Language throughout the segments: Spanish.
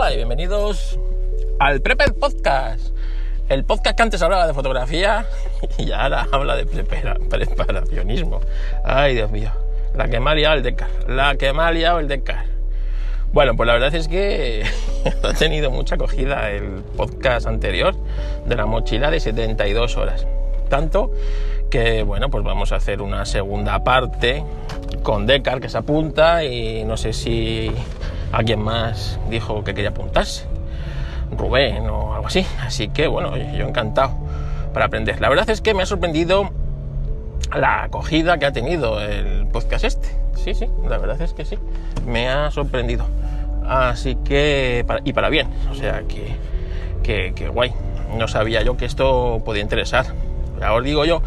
Hola y bienvenidos al Prepper Podcast. El podcast que antes hablaba de fotografía y ahora habla de preparacionismo. Ay, Dios mío. La que me ha liado el Decar. La que me ha liado el Decar. Bueno, pues la verdad es que ha tenido mucha acogida el podcast anterior de la mochila de 72 horas. Tanto que, bueno, pues vamos a hacer una segunda parte con Decar que se apunta y no sé si alguien más dijo que quería apuntarse, Rubén o algo así. Así que bueno, yo encantado para aprender. La verdad es que me ha sorprendido la acogida que ha tenido el podcast este. Sí, sí, la verdad es que sí, me ha sorprendido. Así que, y para bien, o sea que, que, que guay. No sabía yo que esto podía interesar. Ahora os digo yo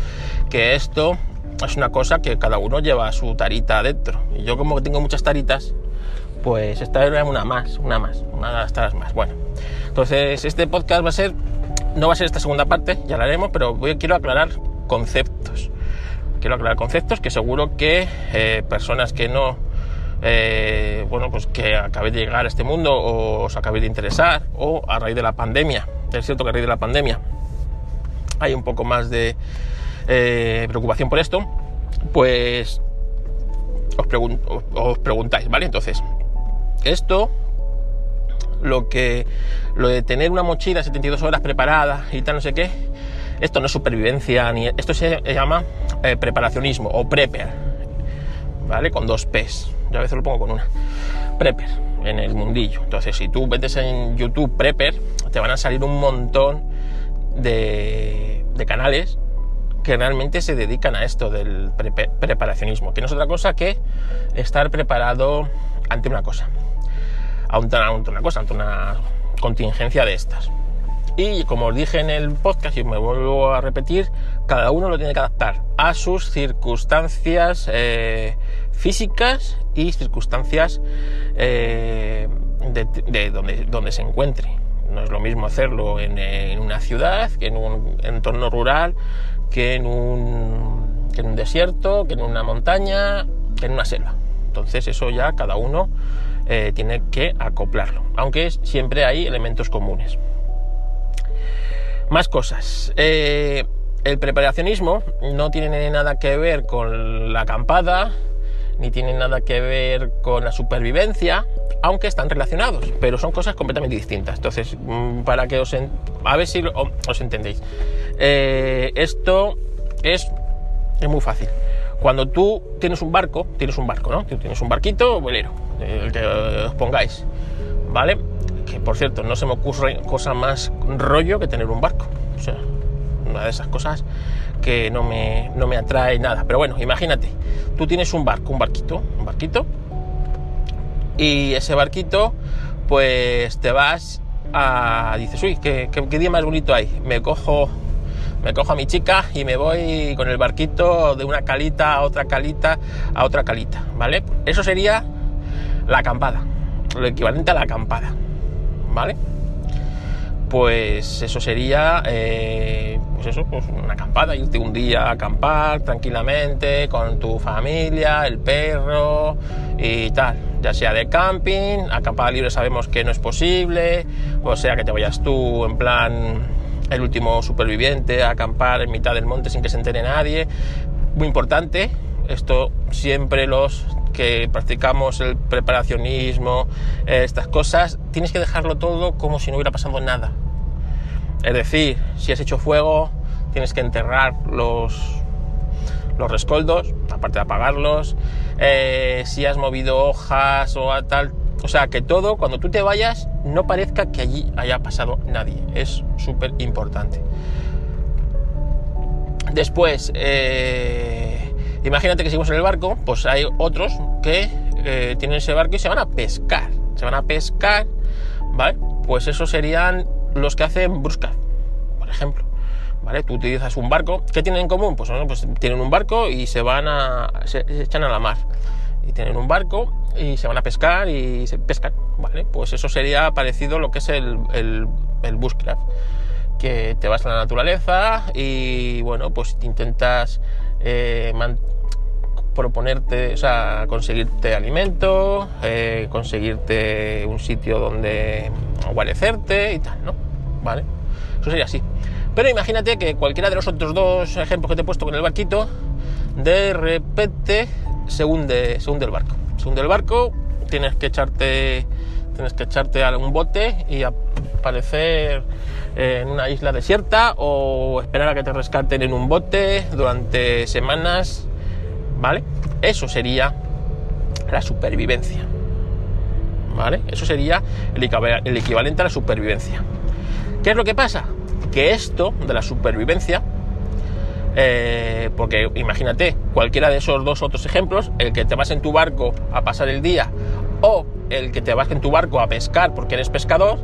que esto es una cosa que cada uno lleva su tarita adentro. Y yo como que tengo muchas taritas, pues esta era una más, una más, una de las más. Bueno, entonces este podcast va a ser, no va a ser esta segunda parte, ya la haremos, pero quiero aclarar conceptos. Quiero aclarar conceptos que seguro que eh, personas que no, eh, bueno, pues que acabéis de llegar a este mundo o os acabéis de interesar o a raíz de la pandemia, es cierto que a raíz de la pandemia hay un poco más de eh, preocupación por esto, pues os, os preguntáis, ¿vale? Entonces, esto, lo que, lo de tener una mochila 72 horas preparada y tal, no sé qué, esto no es supervivencia, ni esto se llama eh, preparacionismo o prepper, ¿vale? Con dos P's, yo a veces lo pongo con una. Prepper, en el mundillo. Entonces, si tú metes en YouTube prepper, te van a salir un montón de, de canales que realmente se dedican a esto del preparacionismo, que no es otra cosa que estar preparado ante una cosa ante una cosa, ante una contingencia de estas. Y como os dije en el podcast y me vuelvo a repetir, cada uno lo tiene que adaptar a sus circunstancias eh, físicas y circunstancias eh, de, donde, donde, se encuentre. No es lo mismo hacerlo en, en, una ciudad, que en un entorno rural, que en un, que en un desierto, que en una montaña, que en una selva. Entonces eso ya cada uno eh, tiene que acoplarlo, aunque siempre hay elementos comunes. Más cosas. Eh, el preparacionismo no tiene nada que ver con la acampada, ni tiene nada que ver con la supervivencia, aunque están relacionados, pero son cosas completamente distintas. Entonces, mm, para que os... a ver si os entendéis. Eh, esto es, es muy fácil. Cuando tú tienes un barco, tienes un barco, ¿no? Tienes un barquito velero, el que os pongáis, ¿vale? Que por cierto, no se me ocurre cosa más rollo que tener un barco. O sea, una de esas cosas que no me, no me atrae nada. Pero bueno, imagínate, tú tienes un barco, un barquito, un barquito, y ese barquito, pues te vas a. Dices, uy, qué, qué día más bonito hay. Me cojo me cojo a mi chica y me voy con el barquito de una calita a otra calita a otra calita, ¿vale? Eso sería la acampada, lo equivalente a la acampada, ¿vale? Pues eso sería, eh, pues eso, pues una acampada, irte un día a acampar tranquilamente con tu familia, el perro y tal, ya sea de camping, acampada libre sabemos que no es posible, o sea que te vayas tú en plan el último superviviente a acampar en mitad del monte sin que se entere nadie. Muy importante, esto siempre los que practicamos el preparacionismo, eh, estas cosas, tienes que dejarlo todo como si no hubiera pasado nada. Es decir, si has hecho fuego, tienes que enterrar los, los rescoldos, aparte de apagarlos. Eh, si has movido hojas o tal, o sea, que todo, cuando tú te vayas, no parezca que allí haya pasado nadie. Es súper importante. Después, eh, imagínate que seguimos en el barco, pues hay otros que eh, tienen ese barco y se van a pescar. Se van a pescar, ¿vale? Pues esos serían los que hacen brusca, por ejemplo. ¿Vale? Tú utilizas un barco. ¿Qué tienen en común? Pues, bueno, pues tienen un barco y se van a. se echan a la mar. Y tienen un barco y se van a pescar y se pescan, ¿vale? Pues eso sería parecido a lo que es el, el, bushcraft, que te vas a la naturaleza y, bueno, pues intentas eh, proponerte, o sea, conseguirte alimento, eh, conseguirte un sitio donde guarecerte y tal, ¿no? ¿Vale? Eso sería así. Pero imagínate que cualquiera de los otros dos ejemplos que te he puesto con el barquito, de repente se hunde, se hunde el barco. Se hunde el barco, tienes que echarte, tienes que echarte a un bote y aparecer en una isla desierta o esperar a que te rescaten en un bote durante semanas, ¿vale? Eso sería la supervivencia, ¿vale? Eso sería el equivalente a la supervivencia. ¿Qué es lo que pasa? Que esto de la supervivencia, eh, porque imagínate, cualquiera de esos dos otros ejemplos, el que te vas en tu barco a pasar el día o el que te vas en tu barco a pescar porque eres pescador,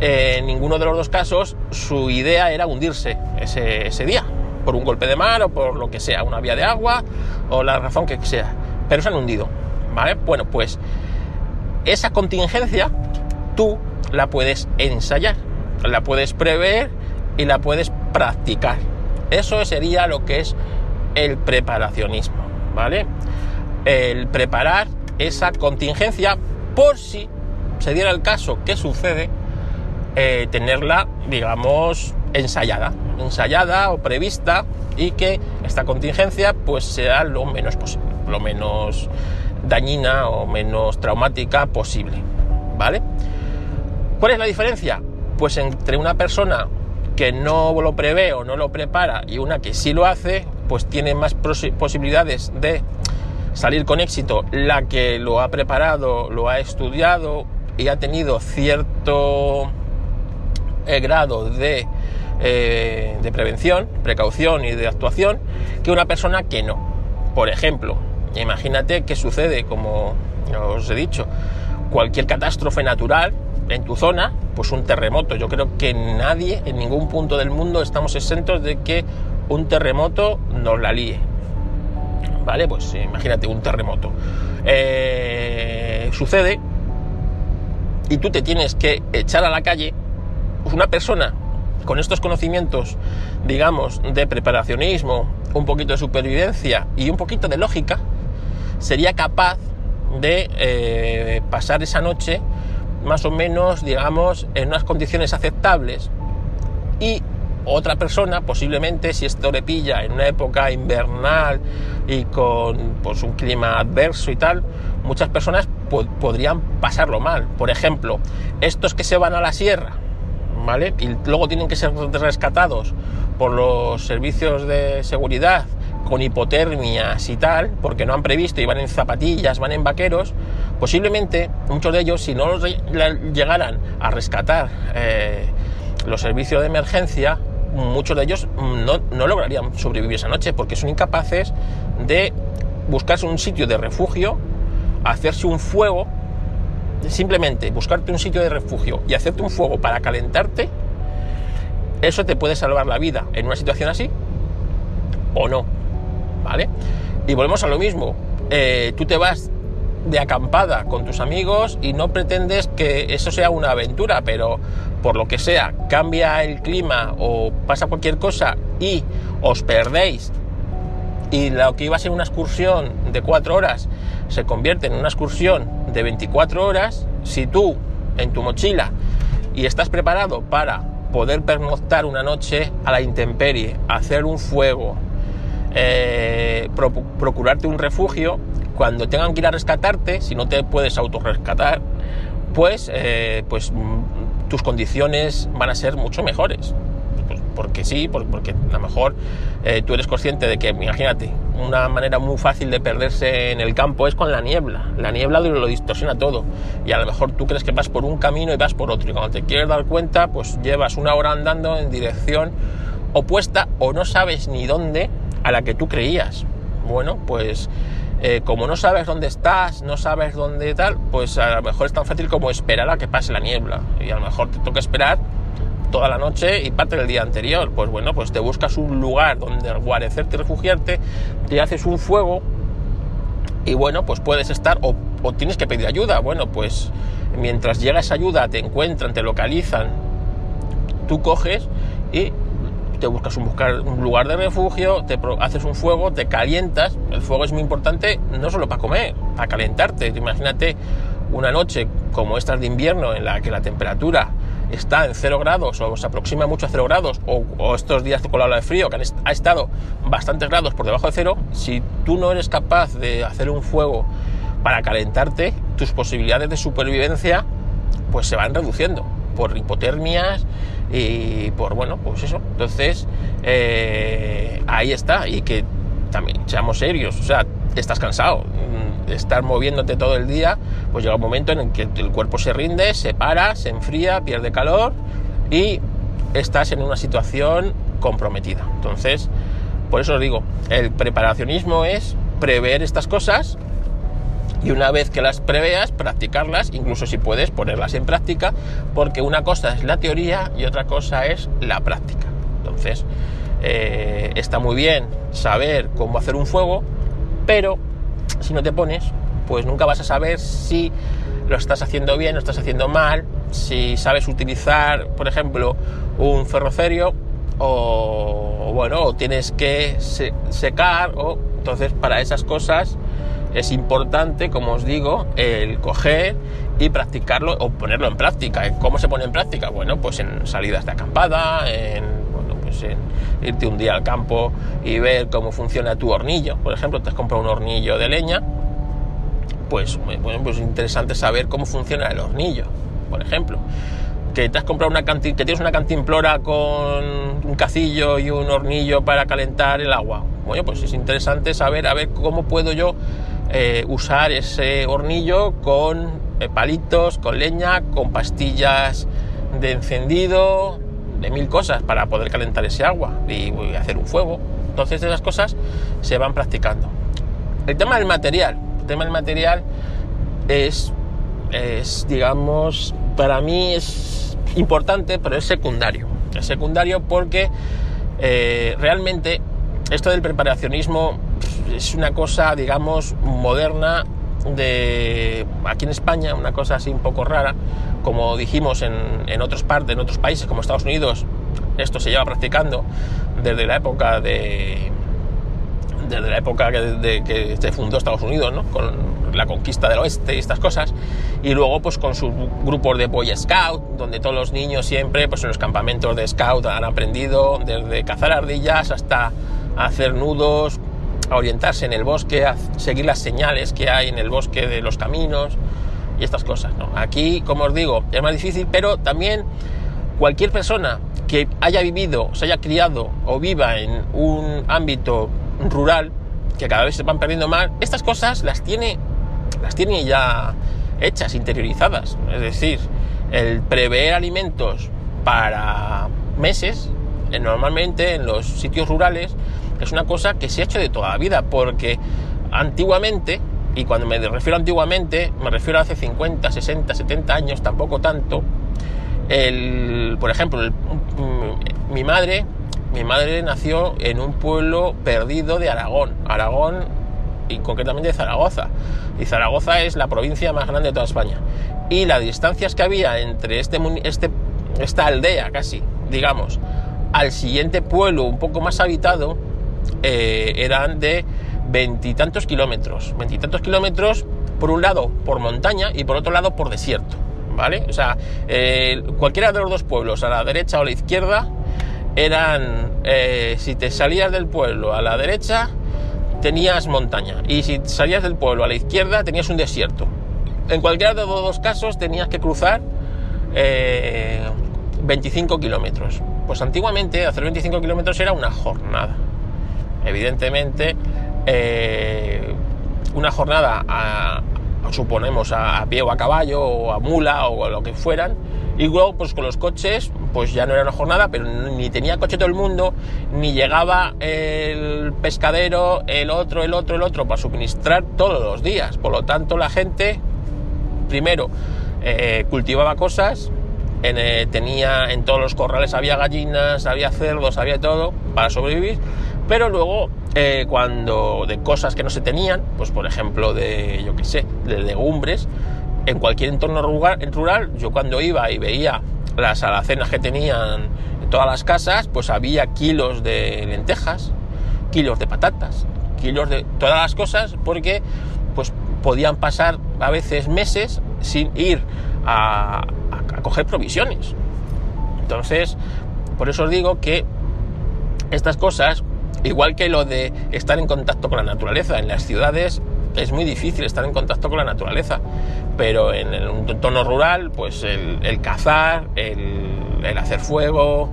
eh, en ninguno de los dos casos su idea era hundirse ese, día, por un golpe de mar o por lo que sea, una vía de agua o la razón que sea, pero se han hundido, ¿vale? Bueno, pues esa contingencia tú la puedes ensayar, la puedes prever y la puedes practicar. Eso sería lo que es el preparacionismo, ¿vale? El preparar esa contingencia por si se diera el caso que sucede, eh, tenerla, digamos, ensayada, ensayada o prevista y que esta contingencia pues sea lo menos posible, lo menos dañina o menos traumática posible, ¿vale? ¿Cuál es la diferencia? Pues entre una persona que no lo prevé o no lo prepara y una que sí lo hace, pues tiene más posibilidades de salir con éxito la que lo ha preparado, lo ha estudiado y ha tenido cierto eh, grado de, eh, de prevención, precaución y de actuación que una persona que no. Por ejemplo, imagínate que sucede, como os he dicho, cualquier catástrofe natural en tu zona, pues un terremoto. Yo creo que nadie en ningún punto del mundo estamos exentos de que un terremoto nos la líe. ¿vale? Pues imagínate un terremoto. Eh, sucede y tú te tienes que echar a la calle, una persona con estos conocimientos, digamos, de preparacionismo, un poquito de supervivencia y un poquito de lógica, sería capaz de eh, pasar esa noche más o menos, digamos, en unas condiciones aceptables y otra persona, posiblemente, si esto le pilla en una época invernal y con pues, un clima adverso y tal, muchas personas podrían pasarlo mal. Por ejemplo, estos que se van a la sierra, ¿vale? Y luego tienen que ser rescatados por los servicios de seguridad con hipotermias y tal, porque no han previsto y van en zapatillas, van en vaqueros, posiblemente muchos de ellos, si no los llegaran a rescatar eh, los servicios de emergencia, muchos de ellos no, lograrían sobrevivir esa noche porque son incapaces de buscarse un sitio de refugio, hacerse un fuego, simplemente buscarte un sitio de refugio y hacerte un fuego para calentarte, eso te puede salvar la vida en una situación así o no, ¿vale? Y volvemos a lo mismo, eh, tú te vas de acampada con tus amigos y no pretendes que eso sea una aventura, pero por lo que sea cambia el clima o pasa cualquier cosa y os perdéis y lo que iba a ser una excursión de cuatro horas se convierte en una excursión de 24 horas, si tú en tu mochila y estás preparado para poder pernoctar una noche a la intemperie, hacer un fuego, eh, procurarte un refugio, cuando tengan que ir a rescatarte, si no te puedes autorrescatar, pues, eh, pues mm, tus condiciones van a ser mucho mejores. Pues porque sí, porque a lo mejor eh, tú eres consciente de que, imagínate, una manera muy fácil de perderse en el campo es con la niebla. La niebla lo distorsiona todo. Y a lo mejor tú crees que vas por un camino y vas por otro. Y cuando te quieres dar cuenta, pues llevas una hora andando en dirección opuesta o no sabes ni dónde a la que tú creías. Bueno, pues eh, como no sabes dónde estás, no sabes dónde tal, pues a lo mejor es tan fácil como esperar a que pase la niebla. Y a lo mejor te toca esperar toda la noche y parte del día anterior. Pues bueno, pues te buscas un lugar donde guarecerte y refugiarte, te haces un fuego y bueno, pues puedes estar o, o tienes que pedir ayuda. Bueno, pues mientras llega esa ayuda, te encuentran, te localizan, tú coges y te buscas un, lugar de refugio, te haces un fuego, te calientas. El fuego es muy importante no solo para comer, para calentarte. Imagínate una noche como estas de invierno en la que la temperatura está en 0 grados o se aproxima mucho a 0 grados o, estos días con la ola de frío que han ha estado bastantes grados por debajo de cero, si tú no eres capaz de hacer un fuego para calentarte, tus posibilidades de supervivencia pues se van reduciendo por hipotermias y por, bueno, pues eso. Entonces, eh, ahí está. Y que también, seamos serios, o sea, estás cansado. Mm, estar moviéndote todo el día, pues llega un momento en el que el cuerpo se rinde, se para, se enfría, pierde calor y estás en una situación comprometida. Entonces, por eso os digo, el preparacionismo es prever estas cosas y una vez que las preveas, practicarlas, incluso si puedes ponerlas en práctica, porque una cosa es la teoría y otra cosa es la práctica. Entonces, eh, está muy bien saber cómo hacer un fuego, pero si no te pones, pues nunca vas a saber si lo estás haciendo bien, lo estás haciendo mal, si sabes utilizar, por ejemplo, un ferrocerio o, bueno, tienes que secar o entonces para esas cosas es importante, como os digo, el coger y practicarlo o ponerlo en práctica. ¿Cómo se pone en práctica? Bueno, pues en salidas de acampada, en, bueno, pues en irte un día al campo y ver cómo funciona tu hornillo. Por ejemplo, te has comprado un hornillo de leña, pues bueno, pues interesante saber cómo funciona el hornillo, por ejemplo. Que te has comprado una que tienes una cantimplora con un cacillo y un hornillo para calentar el agua. Bueno, pues es interesante saber a ver cómo puedo yo eh, usar ese hornillo con eh, palitos, con leña, con pastillas de encendido, de mil cosas para poder calentar ese agua y hacer un fuego. Entonces esas cosas se van practicando. El tema del material. El tema del material es, digamos, para mí es importante, pero es secundario. Es secundario porque eh, realmente esto del preparacionismo es una cosa, digamos, moderna de aquí en España, una cosa así un poco rara, como dijimos en, en otras partes, en otros países como Estados Unidos, esto se lleva practicando desde la época de desde la época que, que se fundó Estados Unidos, ¿no? con la conquista del oeste y estas cosas, y luego pues con sus grupos de Boy Scout, donde todos los niños siempre pues en los campamentos de Scout han aprendido desde cazar ardillas hasta hacer nudos, a orientarse en el bosque, a seguir las señales que hay en el bosque de los caminos y estas cosas. Aquí, como os digo, es más difícil, pero también cualquier persona que haya vivido, se haya criado o viva en un ámbito rural, que cada vez se van perdiendo más, estas cosas las tiene, las tiene ya hechas, interiorizadas. Es decir, el prever alimentos para meses, eh, normalmente en los sitios rurales, es una cosa que se ha hecho de toda la vida, porque antiguamente, y cuando me refiero a antiguamente, me refiero a hace 50, 60, 70 años, tampoco tanto, el, por ejemplo, mi madre, mi madre nació en un pueblo perdido de Aragón, Aragón y concretamente de Zaragoza. Y Zaragoza es la provincia más grande de toda España. Y las distancias que había entre este, este, esta aldea, casi, digamos, al siguiente pueblo un poco más habitado, eh, eran de veintitantos kilómetros. Veintitantos kilómetros, por un lado, por montaña y por otro lado, por desierto. ¿Vale? O sea, eh, cualquiera de los dos pueblos, a la derecha o a la izquierda, eran, eh, si te salías del pueblo a la derecha, tenías montaña. Y si salías del pueblo a la izquierda, tenías un desierto. En cualquiera de los dos casos tenías que cruzar 25 kilómetros. Pues antiguamente hacer 25 kilómetros era una jornada. Evidentemente, eh, una jornada a, suponemos a, pie o a caballo o a mula o lo que fueran y luego pues con los coches pues ya no era una jornada pero ni tenía coche todo el mundo ni llegaba el pescadero el otro el otro el otro para suministrar todos los días. Por lo tanto la gente primero eh, cultivaba cosas eh, tenía en todos los corrales había gallinas había cerdos había todo para sobrevivir pero luego, eh, cuando de cosas que no se tenían, pues por ejemplo de, yo qué sé, de legumbres, en cualquier entorno rural, yo cuando iba y veía las alacenas que tenían todas las casas pues había kilos de lentejas, kilos de patatas, kilos de todas las cosas porque pues podían pasar a veces meses sin ir a coger provisiones. Entonces, por eso os digo que estas cosas, igual que lo de estar en contacto con la naturaleza, en las ciudades es muy difícil estar en contacto con la naturaleza, pero en un entorno rural, pues el, cazar, el, hacer fuego,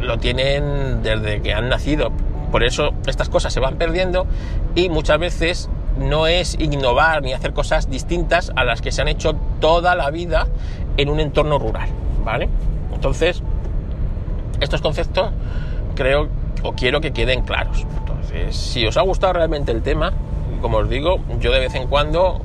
lo tienen desde que han nacido. Por eso estas cosas se van perdiendo y muchas veces no es innovar ni hacer cosas distintas a las que se han hecho toda la vida en un entorno rural, ¿vale? Entonces, estos conceptos creo o quiero que queden claros. Entonces, si os ha gustado realmente el tema, como os digo, yo de vez en cuando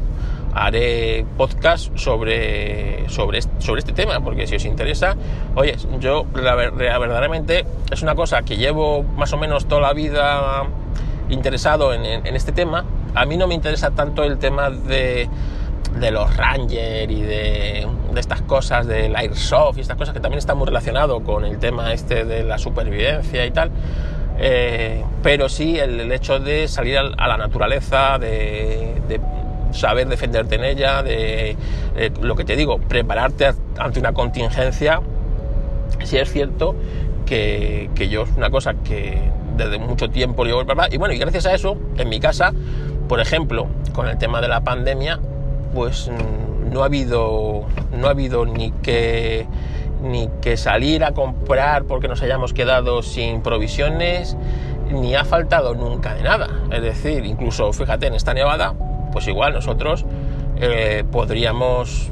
haré podcast sobre, sobre, sobre este tema, porque si os interesa, oye, yo la, verdaderamente es una cosa que llevo más o menos toda la vida interesado en, este tema. A mí no me interesa tanto el tema de, de los Ranger y de, estas cosas del Airsoft y estas cosas que también está muy relacionado con el tema este de la supervivencia y tal. Eh, pero sí el, hecho de salir a, la naturaleza, de, saber defenderte en ella, de, lo que te digo, prepararte ante una contingencia, sí es cierto que, yo es una cosa que desde mucho tiempo llevo y bueno, y gracias a eso, en mi casa, por ejemplo, con el tema de la pandemia, pues no ha habido, no ha habido ni que ni que salir a comprar porque nos hayamos quedado sin provisiones, ni ha faltado nunca de nada. Es decir, incluso fíjate, en esta nevada, pues igual nosotros eh, podríamos,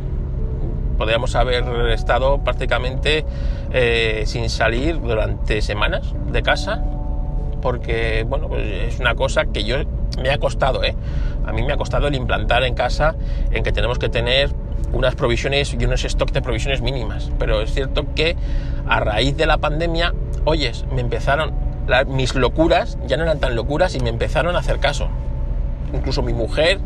podríamos haber estado prácticamente eh, sin salir durante semanas de casa, porque bueno, pues es una cosa que yo me ha costado, ¿eh? A mí me ha costado el implantar en casa en que tenemos que tener unas provisiones y unos stocks de provisiones mínimas. Pero es cierto que a raíz de la pandemia, oyes, me empezaron, mis locuras ya no eran tan locuras y me empezaron a hacer caso. Incluso mi mujer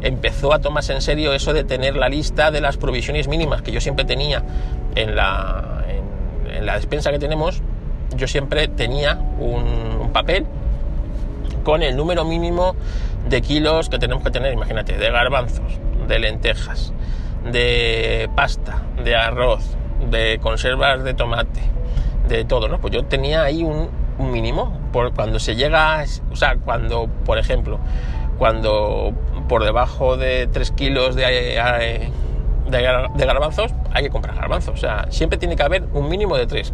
empezó a tomarse en serio eso de tener la lista de las provisiones mínimas que yo siempre tenía en la, en, la despensa que tenemos. Yo siempre tenía un papel con el número mínimo de kilos que tenemos que tener, imagínate, de garbanzos, de lentejas, de pasta, de arroz, de conservas de tomate, de todo, ¿no? Pues yo tenía ahí un, mínimo. Por cuando se llega, o sea, cuando, por ejemplo, cuando por debajo de 3 kilos de, de, de, garbanzos, hay que comprar garbanzos. O sea, siempre tiene que haber un mínimo de 3.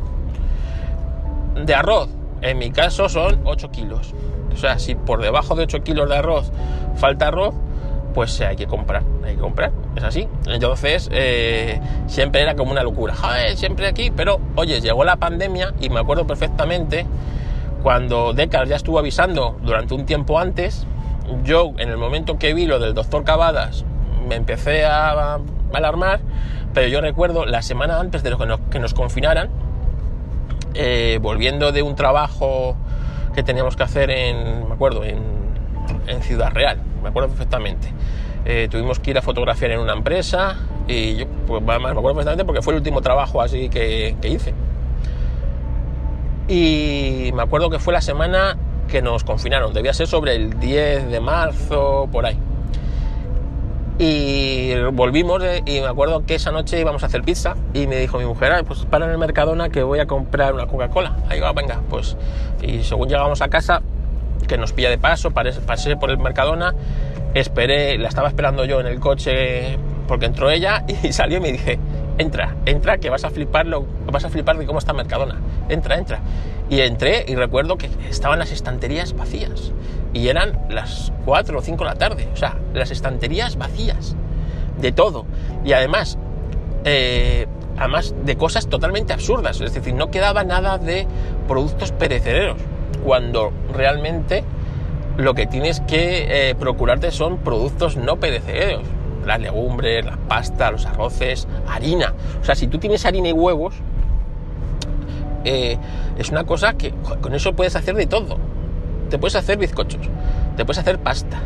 De arroz, en mi caso son 8 kilos. O sea, si por debajo de 8 kilos de arroz falta arroz, pues hay que comprar, hay que comprar, es así. Entonces, eh, siempre era como una locura, siempre aquí, pero oye, llegó la pandemia y me acuerdo perfectamente cuando Decar ya estuvo avisando durante un tiempo antes, yo en el momento que vi lo del doctor Cavadas me empecé a, alarmar, pero yo recuerdo la semana antes de que nos, que nos confinaran, eh, volviendo de un trabajo que teníamos que hacer en, me acuerdo, en, en Ciudad Real, me acuerdo perfectamente. Eh, tuvimos que ir a fotografiar en una empresa y yo pues, me acuerdo perfectamente porque fue el último trabajo así que, hice. Y me acuerdo que fue la semana que nos confinaron, debía ser sobre el 10 de marzo, por ahí. Y volvimos y me acuerdo que esa noche íbamos a hacer pizza y me dijo mi mujer, pues para en el Mercadona que voy a comprar una Coca-Cola. Ahí va, venga, pues. Y según llegamos a casa, que nos pilla de paso, pasé por el Mercadona, esperé, la estaba esperando yo en el coche porque entró ella y salió y me dije, entra, entra, que vas a fliparlo, vas a flipar de cómo está Mercadona, entra, entra. Y entré y recuerdo que estaban las estanterías vacías y eran las 4 o 5 de la tarde, o sea, las estanterías vacías de todo. Y además, eh, además de cosas totalmente absurdas, es decir, no quedaba nada de productos perecederos cuando realmente lo que tienes que eh, procurarte son productos no perecederos. Las legumbres, la pasta, los arroces, harina. O sea, si tú tienes harina y huevos, eh, es una cosa que con eso puedes hacer de todo. Te puedes hacer bizcochos, te puedes hacer pasta,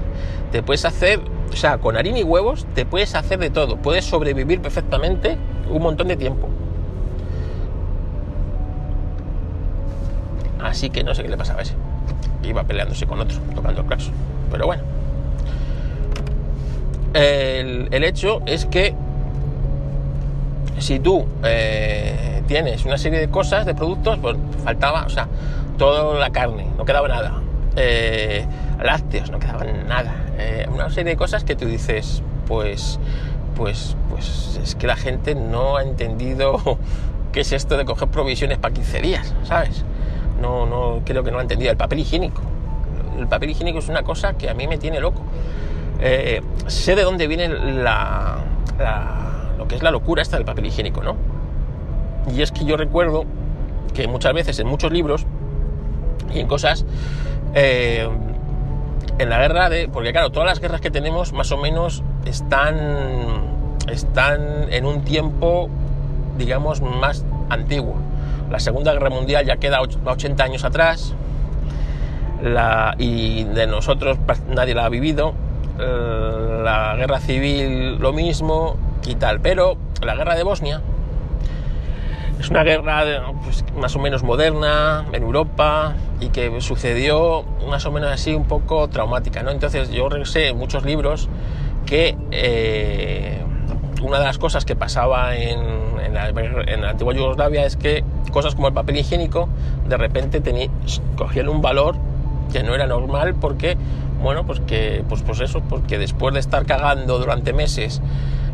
te puedes hacer, o sea, con harina y huevos te puedes hacer de todo. Puedes sobrevivir perfectamente un montón de tiempo. Así que no sé qué le pasaba a ese. Iba peleándose con otro, tocando el claxon. Pero bueno. El, hecho es que si tú eh, tienes una serie de cosas, de productos, pues faltaba, o sea, toda la carne, no quedaba nada. Eh, lácteos, no quedaba nada. Eh, una serie de cosas que tú dices, pues, pues, pues es que la gente no ha entendido qué es esto de coger provisiones para 15 días, ¿sabes? No, no, creo que no ha entendido. El papel higiénico. El papel higiénico es una cosa que a mí me tiene loco. sé de dónde viene la lo que es la locura esta del papel higiénico, ¿no? Y es que yo recuerdo que muchas veces en muchos libros y en cosas, eh, en la guerra de, porque claro, todas las guerras que tenemos más o menos están, están en un tiempo, digamos, más antiguo. La Segunda Guerra Mundial ya queda 80 años atrás la, y de nosotros nadie la ha vivido. Eh, la guerra civil lo mismo, y tal. Pero la guerra de Bosnia es una guerra pues, más o menos moderna en Europa y que sucedió más o menos así un poco traumática. ¿no? Entonces yo sé en muchos libros que eh, una de las cosas que pasaba en, en, la, en, la, antigua Yugoslavia es que cosas como el papel higiénico de repente tenía, cogían un valor que no era normal porque, bueno, pues que, pues, pues eso, porque después de estar cagando durante meses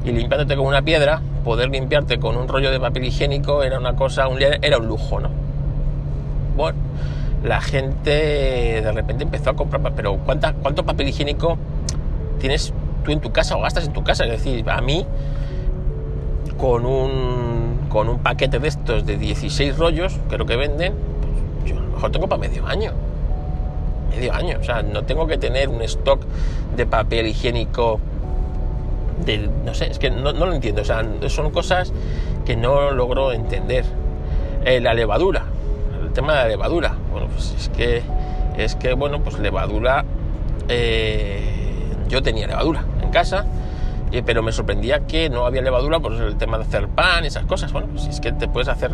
y limpiándote con una piedra, poder limpiarte con un rollo de papel higiénico era una cosa, un, era un lujo, ¿no? Bueno, la gente de repente empezó a comprar, pero ¿cuánta, ¿cuánto papel higiénico tienes tú en tu casa o gastas en tu casa? Es decir, a mí, con un, con un paquete de estos de 16 rollos, creo que venden, pues yo a lo mejor tengo para medio año. Medio año, o sea, no tengo que tener un stock de papel higiénico no sé, es que no, lo entiendo, o sea, son cosas que no logro entender. Eh, la levadura, el tema de la levadura, pues es que, es que bueno, pues levadura, eh, yo tenía levadura en casa, pero me sorprendía que no había levadura por el tema de hacer pan, esas cosas. Bueno, pues es que te puedes hacer,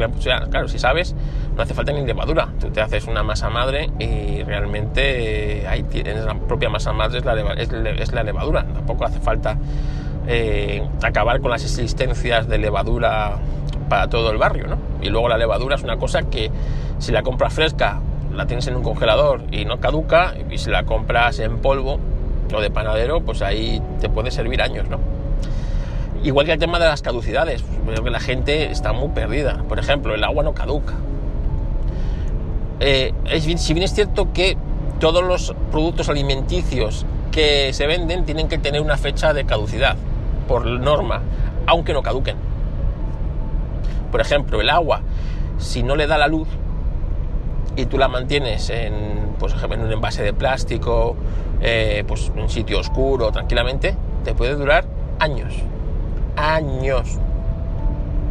claro, si sabes, no hace falta ni levadura. Tú te haces una masa madre y realmente ahí tienes la propia masa madre, es la, es la levadura. Tampoco hace falta eh, acabar con las existencias de levadura para todo el barrio, ¿no? Y luego la levadura es una cosa que si la compras fresca la tienes en un congelador y no caduca, y si la compras en polvo o de panadero, pues ahí te puede servir años, ¿no? Igual que el tema de las caducidades, creo que la gente está muy perdida. Por ejemplo, el agua no caduca. Eh, si bien es cierto que todos los productos alimenticios que se venden tienen que tener una fecha de caducidad por norma, aunque no caduquen. Por ejemplo, el agua, si no le da la luz y tú la mantienes en, pues, en un envase de plástico, eh, pues en sitio oscuro, tranquilamente, te puede durar años. Años.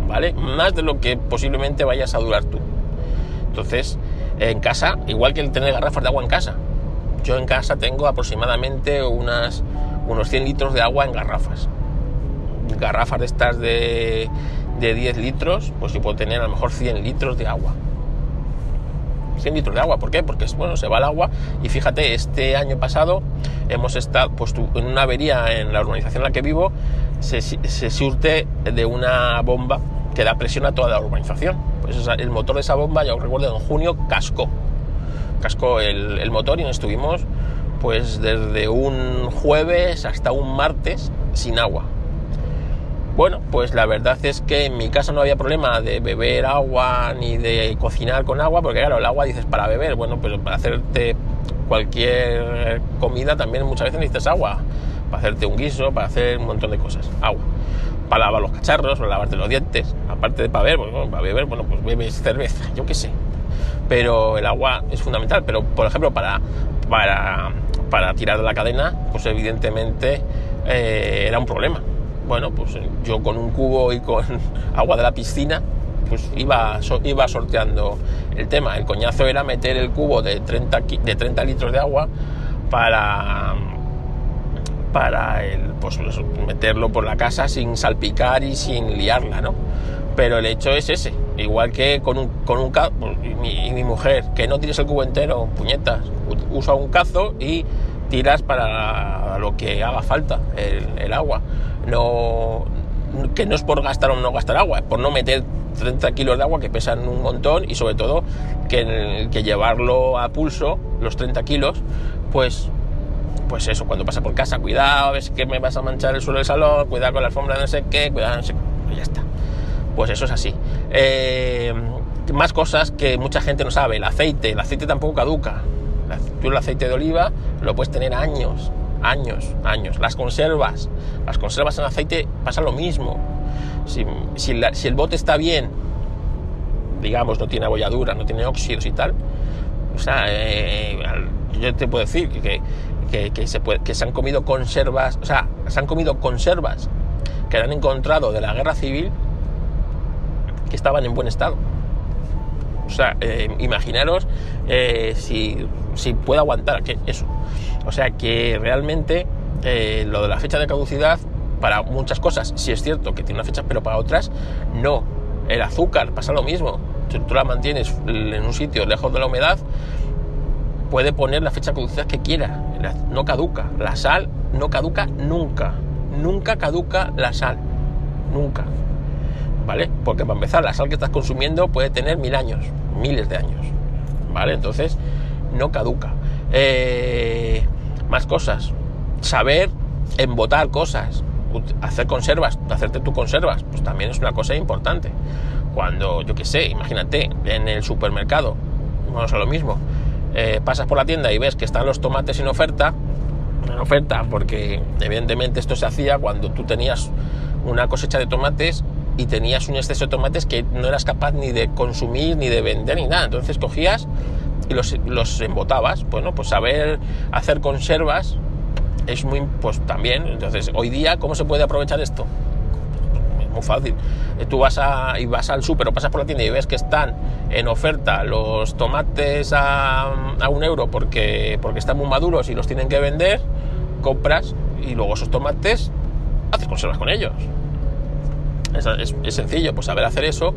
¿Vale? Más de lo que posiblemente vayas a durar tú. Entonces, en casa, igual que el tener garrafas de agua en casa. Yo en casa tengo aproximadamente unas, unos 100 litros de agua en garrafas garrafas de estas de, de 10 litros, pues yo puedo tener a lo mejor 100 litros de agua. 100 litros de agua, ¿por qué? Porque bueno, se va el agua y fíjate, este año pasado hemos estado pues, en una avería en la urbanización en la que vivo, se, se surte de una bomba que da presión a toda la urbanización. Pues el motor de esa bomba, ya os recuerdo, en junio cascó. Cascó el, el motor y nos estuvimos pues desde un jueves hasta un martes sin agua. Bueno, pues la verdad es que en mi casa no había problema de beber agua ni de cocinar con agua, porque claro, el agua dices para beber, bueno, pero para hacerte cualquier comida también muchas veces necesitas agua, para hacerte un guiso, para hacer un montón de cosas, agua. Para lavar los cacharros, para lavarte los dientes, aparte de para beber, bueno, para beber, bueno, pues bebes cerveza, yo qué sé. Pero el agua es fundamental, pero por ejemplo para, para, para tirar la cadena, pues evidentemente eh, era un problema bueno, pues eh, yo con un cubo y con agua de la piscina, pues iba, iba sorteando el tema. El coñazo era meter el cubo de 30, de 30 litros de agua para, para el, pues, meterlo por la casa sin salpicar y sin liarla, ¿no? pero el hecho es ese. Igual que con un, con un cazo, y mi, y mi mujer, que no tires el cubo entero, puñetas, usa un cazo y tiras para lo que haga falta el, agua. No, que no es por gastar o no gastar agua, es por no meter 30 kilos de agua que pesan un montón y sobre todo que, llevarlo a pulso, los 30 kilos, pues pues eso, cuando pasa por casa, cuidado, ves que me vas a manchar el suelo del salón, cuidado con la alfombra no sé qué, cuidado no sé qué, y ya está. Pues eso es así. Eh, más cosas que mucha gente no sabe, el aceite, el aceite tampoco caduca. Tú el aceite de oliva lo puedes tener años, años, años. Las conservas, las conservas en aceite pasa lo mismo. Si, si si el bote está bien, digamos, no tiene abolladura, no tiene óxidos y tal, o sea, eh, yo te puedo decir que, que- se que se han comido conservas, o sea, se han comido conservas que han encontrado de la guerra civil que estaban en buen estado. O sea, eh, imaginaros eh, si, si puede aguantar que eso. O sea, que realmente eh, lo de la fecha de caducidad, para muchas cosas, sí es cierto que tiene una fecha, pero para otras no. El azúcar pasa lo mismo. Si tú la mantienes en un sitio lejos de la humedad, puede poner la fecha de caducidad que quiera. No caduca. La sal no caduca nunca. Nunca caduca la sal. Nunca. ¿Vale? Porque para empezar, la sal que estás consumiendo puede tener mil años, miles de años. ¿Vale? Entonces, no caduca. Eh, más cosas. Saber embotar cosas. Hacer conservas, hacerte tus conservas, pues también es una cosa importante. Cuando, yo qué sé, imagínate, en el supermercado, vamos a lo mismo, eh, pasas por la tienda y ves que están los tomates en oferta, en oferta, porque evidentemente esto se hacía cuando tú tenías una cosecha de tomates y tenías un exceso de tomates que no eras capaz ni de consumir, ni de vender, ni nada. Entonces cogías y los, los embotabas. Bueno, pues saber hacer conservas es muy, pues también. Entonces, hoy día, ¿cómo se puede aprovechar esto? Es muy fácil. Eh, Tú vas a, y vas al súper o pasas por la tienda y ves que están en oferta los tomates a, a un euro porque, porque están muy maduros y los tienen que vender, compras y luego esos tomates haces conservas con ellos. Es, sencillo, pues saber hacer eso,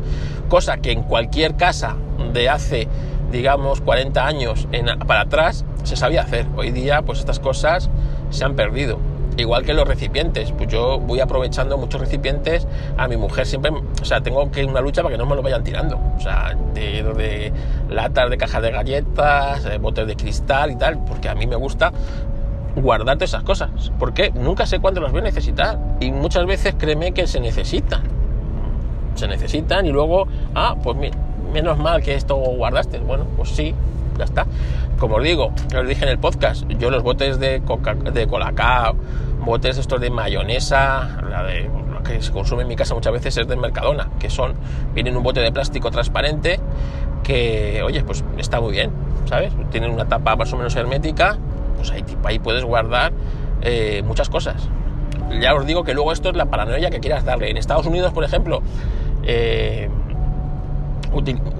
cosa que en cualquier casa de hace, digamos, 40 años para atrás se sabía hacer. Hoy día, pues estas cosas se han perdido. Igual que los recipientes, pues yo voy aprovechando muchos recipientes. A mi mujer siempre, o sea, tengo que una lucha para que no me lo vayan tirando. O sea, de, de latas de cajas de galletas, eh, botes de cristal y tal, porque a mí me gusta guardar esas cosas. Porque nunca sé cuándo las voy a necesitar. Y muchas veces créeme que se necesitan. Se necesitan y luego, ah, pues mi- menos mal que esto guardaste. Bueno, pues sí, ya está. Como os digo, os dije en el podcast, yo los botes de, coca, de colacao, botes estos de mayonesa, la de, que se consume en mi casa muchas veces es de Mercadona, que son, vienen un bote de plástico transparente que, oye, pues está muy bien, ¿sabes? Tienen una tapa más o menos hermética, pues ahí, puedes guardar eh, muchas cosas. Ya os digo que luego esto es la paranoia que quieras darle. En Estados Unidos, por ejemplo, eh,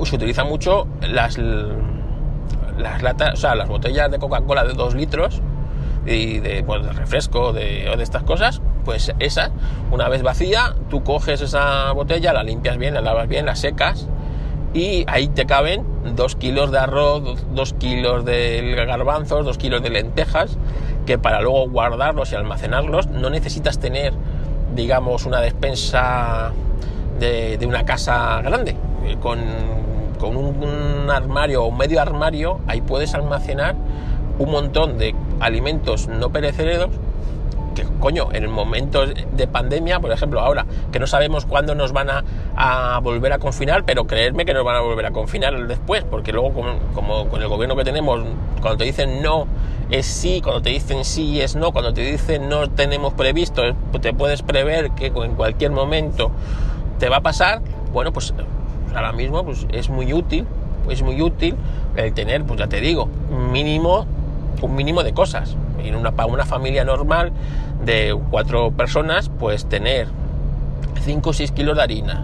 se utilizan mucho las, las latas, o sea, las botellas de Coca-Cola de 2 litros y de, pues, refresco de, o de estas cosas, pues esa, una vez vacía, tú coges esa botella, la limpias bien, la lavas bien, la secas y ahí te caben 2 kilos de arroz, 2 kilos de garbanzos, 2 kilos de lentejas, que para luego guardarlos y almacenarlos no necesitas tener, digamos, una despensa de, una casa grande. Eh, Con, con un, armario o medio armario, ahí puedes almacenar un montón de alimentos no perecederos que coño, en el momento de pandemia, por ejemplo, ahora, que no sabemos cuándo nos van a, a volver a confinar, pero creerme que nos van a volver a confinar después, porque luego, como, con el gobierno que tenemos, cuando te dicen no es sí, cuando te dicen sí es no, cuando te dicen no tenemos previsto, pues te puedes prever que en cualquier momento te va a pasar, bueno, pues ahora mismo pues, es muy útil, es muy útil el tener, pues ya te digo, mínimo, un mínimo de cosas. En una, una familia normal de cuatro personas, pues tener 5 o 6 kilos de harina,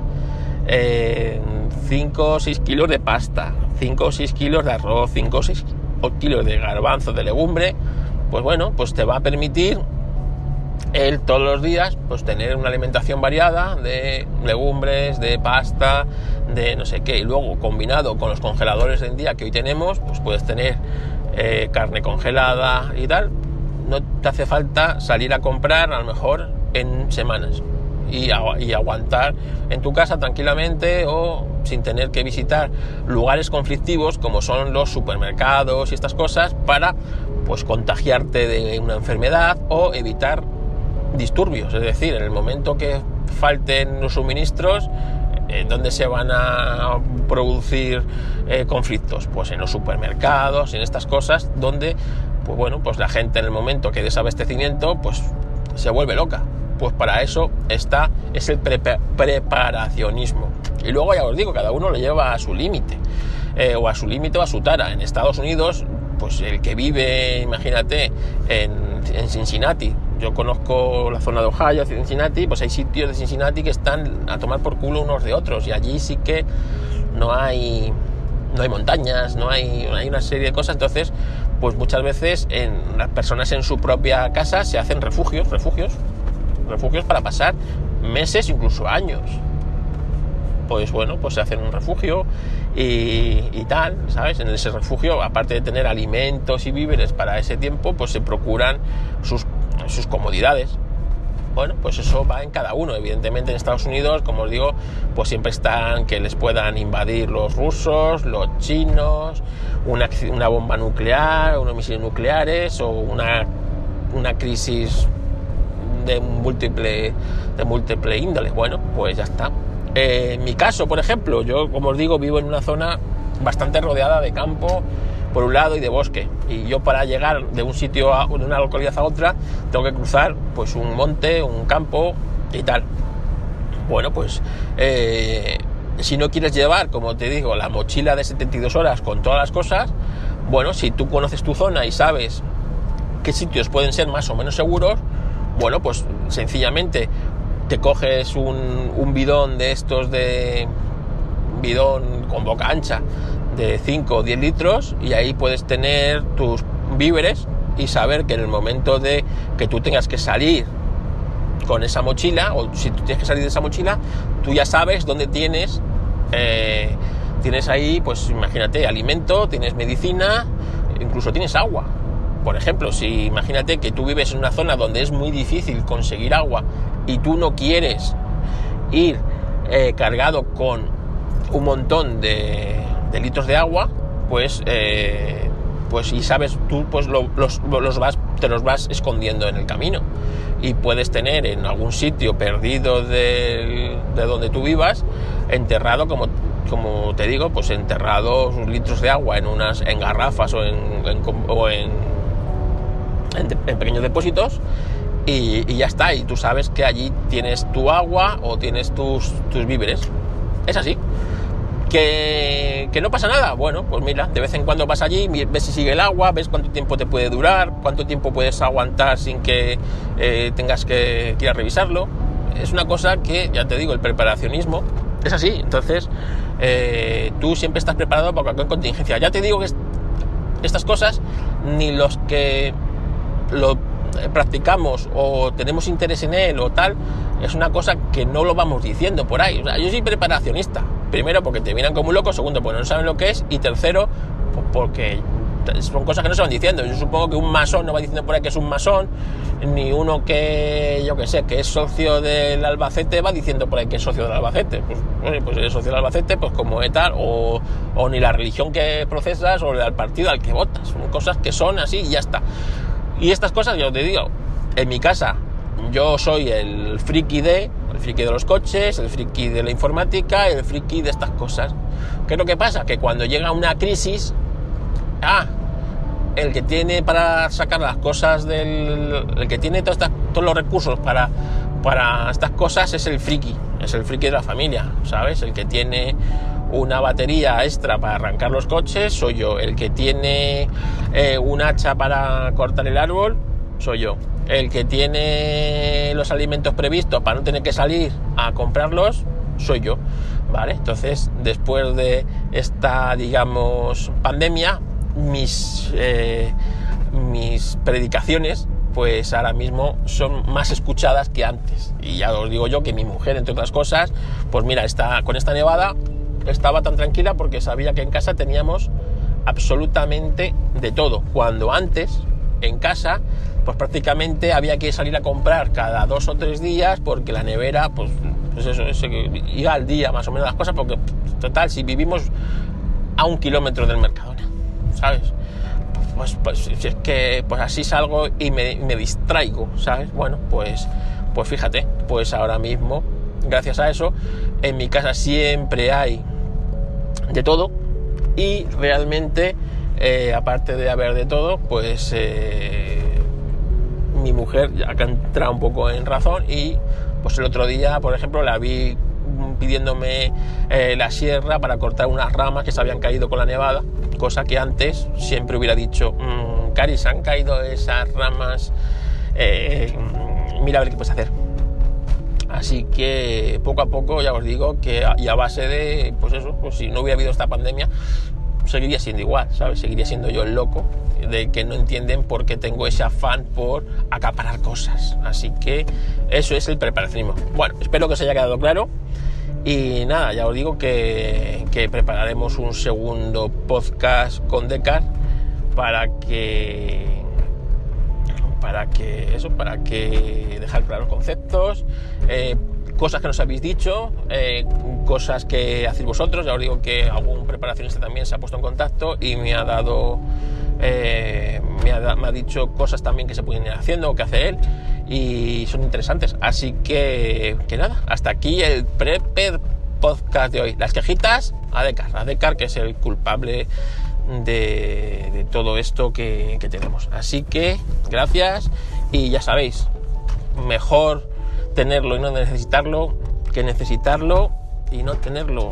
5 o 6 kilos de pasta, 5 o 6 kilos de arroz, 5 o 6 kilos de garbanzo, de legumbre, pues bueno, pues te va a permitir el todos los días pues tener una alimentación variada de legumbres, de pasta, de no sé qué, y luego combinado con los congeladores del día que hoy tenemos, pues puedes tener eh, carne congelada y tal, no te hace falta salir a comprar a lo mejor en semanas y, aguantar en tu casa tranquilamente o sin tener que visitar lugares conflictivos como son los supermercados y estas cosas para pues contagiarte de una enfermedad o evitar disturbios, es decir, en el momento que falten los suministros, ¿en dónde se van a producir eh, conflictos? Pues en los supermercados, en estas cosas, donde, pues bueno, pues la gente en el momento que desabastecimiento, pues se vuelve loca. Pues para eso está, es el preparacionismo. Y luego ya os digo, cada uno lo lleva a su límite, eh, o a su límite o a su tara. En Estados Unidos, pues el que vive, imagínate, en, Cincinnati, yo conozco la zona de Ohio, Cincinnati, pues hay sitios de Cincinnati que están a tomar por culo unos de otros y allí sí que no hay no hay montañas, no hay, hay una serie de cosas, entonces pues muchas veces las personas en su propia casa se hacen refugios, refugios, refugios para pasar meses, incluso años. Pues bueno, pues se hacen un refugio y, tal, ¿sabes? En ese refugio, aparte de tener alimentos y víveres para ese tiempo, pues se procuran sus sus comodidades. Bueno, pues eso va en cada uno. Evidentemente en Estados Unidos, como os digo, pues siempre están que les puedan invadir los rusos, los chinos, una, una bomba nuclear, unos misiles nucleares o una, una crisis de múltiple, de múltiple índole. Bueno, pues ya está. Eh, en mi caso, por ejemplo, yo, como os digo, vivo en una zona bastante rodeada de campo, por un lado y de bosque. Y yo para llegar de un sitio a de una localidad a otra tengo que cruzar pues un monte, un campo y tal. Bueno, pues eh, si no quieres llevar, como te digo, la mochila de 72 horas con todas las cosas, bueno, si tú conoces tu zona y sabes qué sitios pueden ser más o menos seguros, bueno, pues sencillamente te coges un, un bidón de estos de bidón con boca ancha de 5 o 10 litros y ahí puedes tener tus víveres y saber que en el momento de que tú tengas que salir con esa mochila o si tú tienes que salir de esa mochila, tú ya sabes dónde tienes, eh, tienes ahí, pues imagínate, alimento, tienes medicina, incluso tienes agua. Por ejemplo, si imagínate que tú vives en una zona donde es muy difícil conseguir agua y tú no quieres ir eh, cargado con un montón de, litros de agua, pues, eh, pues y sabes, tú pues los, los, vas, te los vas escondiendo en el camino. Y puedes tener en algún sitio perdido de, de donde tú vivas, enterrado como como te digo, pues enterrados litros de agua en unas en garrafas o en, o en, en, pequeños depósitos y, ya está. Y tú sabes que allí tienes tu agua o tienes tus, tus víveres. Es así. ¿Que, no pasa nada. Bueno, pues mira, de vez en cuando vas allí, ves si sigue el agua, ves cuánto tiempo te puede durar, cuánto tiempo puedes aguantar sin que eh, tengas que, ir a revisarlo. Es una cosa que, ya te digo, el preparacionismo es así. Entonces, eh, tú siempre estás preparado para cualquier contingencia. Ya te digo que estas cosas, ni los que lo practicamos o tenemos interés en él o tal, es una cosa que no lo vamos diciendo por ahí. Yo soy preparacionista. Primero porque te miran como un loco, segundo porque no saben lo que es y tercero porque son cosas que no se van diciendo. Yo supongo que un masón no va diciendo por ahí que es un masón, ni uno que, yo que sé, que es socio del Albacete va diciendo por ahí que es socio del Albacete. Pues, pues es socio del Albacete, pues como tal, o, o ni la religión que procesas o el partido al que votas. Son cosas que son así y ya está. Y estas cosas, yo te digo, en mi casa yo soy el friki de, el friki de los coches, el friki de la informática, el friki de estas cosas. ¿Qué es lo que pasa? Que cuando llega una crisis, ah, el que tiene para sacar las cosas del, el que tiene todos los recursos para, para estas cosas es el friki, es el friki de la familia, ¿sabes? El que tiene una batería extra para arrancar los coches, soy yo. El que tiene eh, un hacha para cortar el árbol, soy yo. El que tiene los alimentos previstos para no tener que salir a comprarlos, soy yo. ¿Vale? Entonces, después de esta, digamos, pandemia, mis, eh, mis predicaciones pues ahora mismo son más escuchadas que antes. Y ya os digo yo que mi mujer, entre otras cosas, pues mira, está, con esta nevada estaba tan tranquila porque sabía que en casa teníamos absolutamente de todo. Cuando antes, en casa, pues prácticamente había que salir a comprar cada dos o tres días porque la nevera, pues, pues eso, eso, iba al día más o menos las cosas, porque total, si vivimos a un kilómetro del Mercadona, ¿sabes? Pues, pues es que pues así salgo y me, me distraigo, ¿sabes? Bueno, pues, pues fíjate, pues ahora mismo, gracias a eso, en mi casa siempre hay de todo y realmente, eh, aparte de haber de todo, pues eh, mi mujer ya que ha entrado un poco en razón y pues el otro día, por ejemplo, la vi pidiéndome eh, la sierra para cortar unas ramas que se habían caído con la nevada, cosa que antes siempre hubiera dicho, mmm, Cari, se han caído esas ramas, eh, mira a ver qué puedes hacer. Así que poco a poco ya os digo que y a base de, pues eso, pues si no hubiera habido esta pandemia, seguiría siendo igual, ¿sabes? Seguiría siendo yo el loco de que no entienden por qué tengo ese afán por acaparar cosas. Así que eso es el preparacionismo. Bueno, espero que os haya quedado claro. Y nada, ya os digo que, que prepararemos un segundo podcast con Decar para que para que eso, para que dejar claros conceptos, eh, cosas que nos habéis dicho, eh, cosas que hacéis vosotros. Ya os digo que algún preparacionista también se ha puesto en contacto y me ha dado, eh, me, ha, me, dicho cosas también que se pueden ir haciendo o que hace él y son interesantes. Así que, que nada, hasta aquí el Prepper podcast de hoy. Las quejitas a Decar, a Decar que es el culpable de, todo esto que tenemos. Así que gracias y ya sabéis, mejor tenerlo y no necesitarlo que necesitarlo y no tenerlo.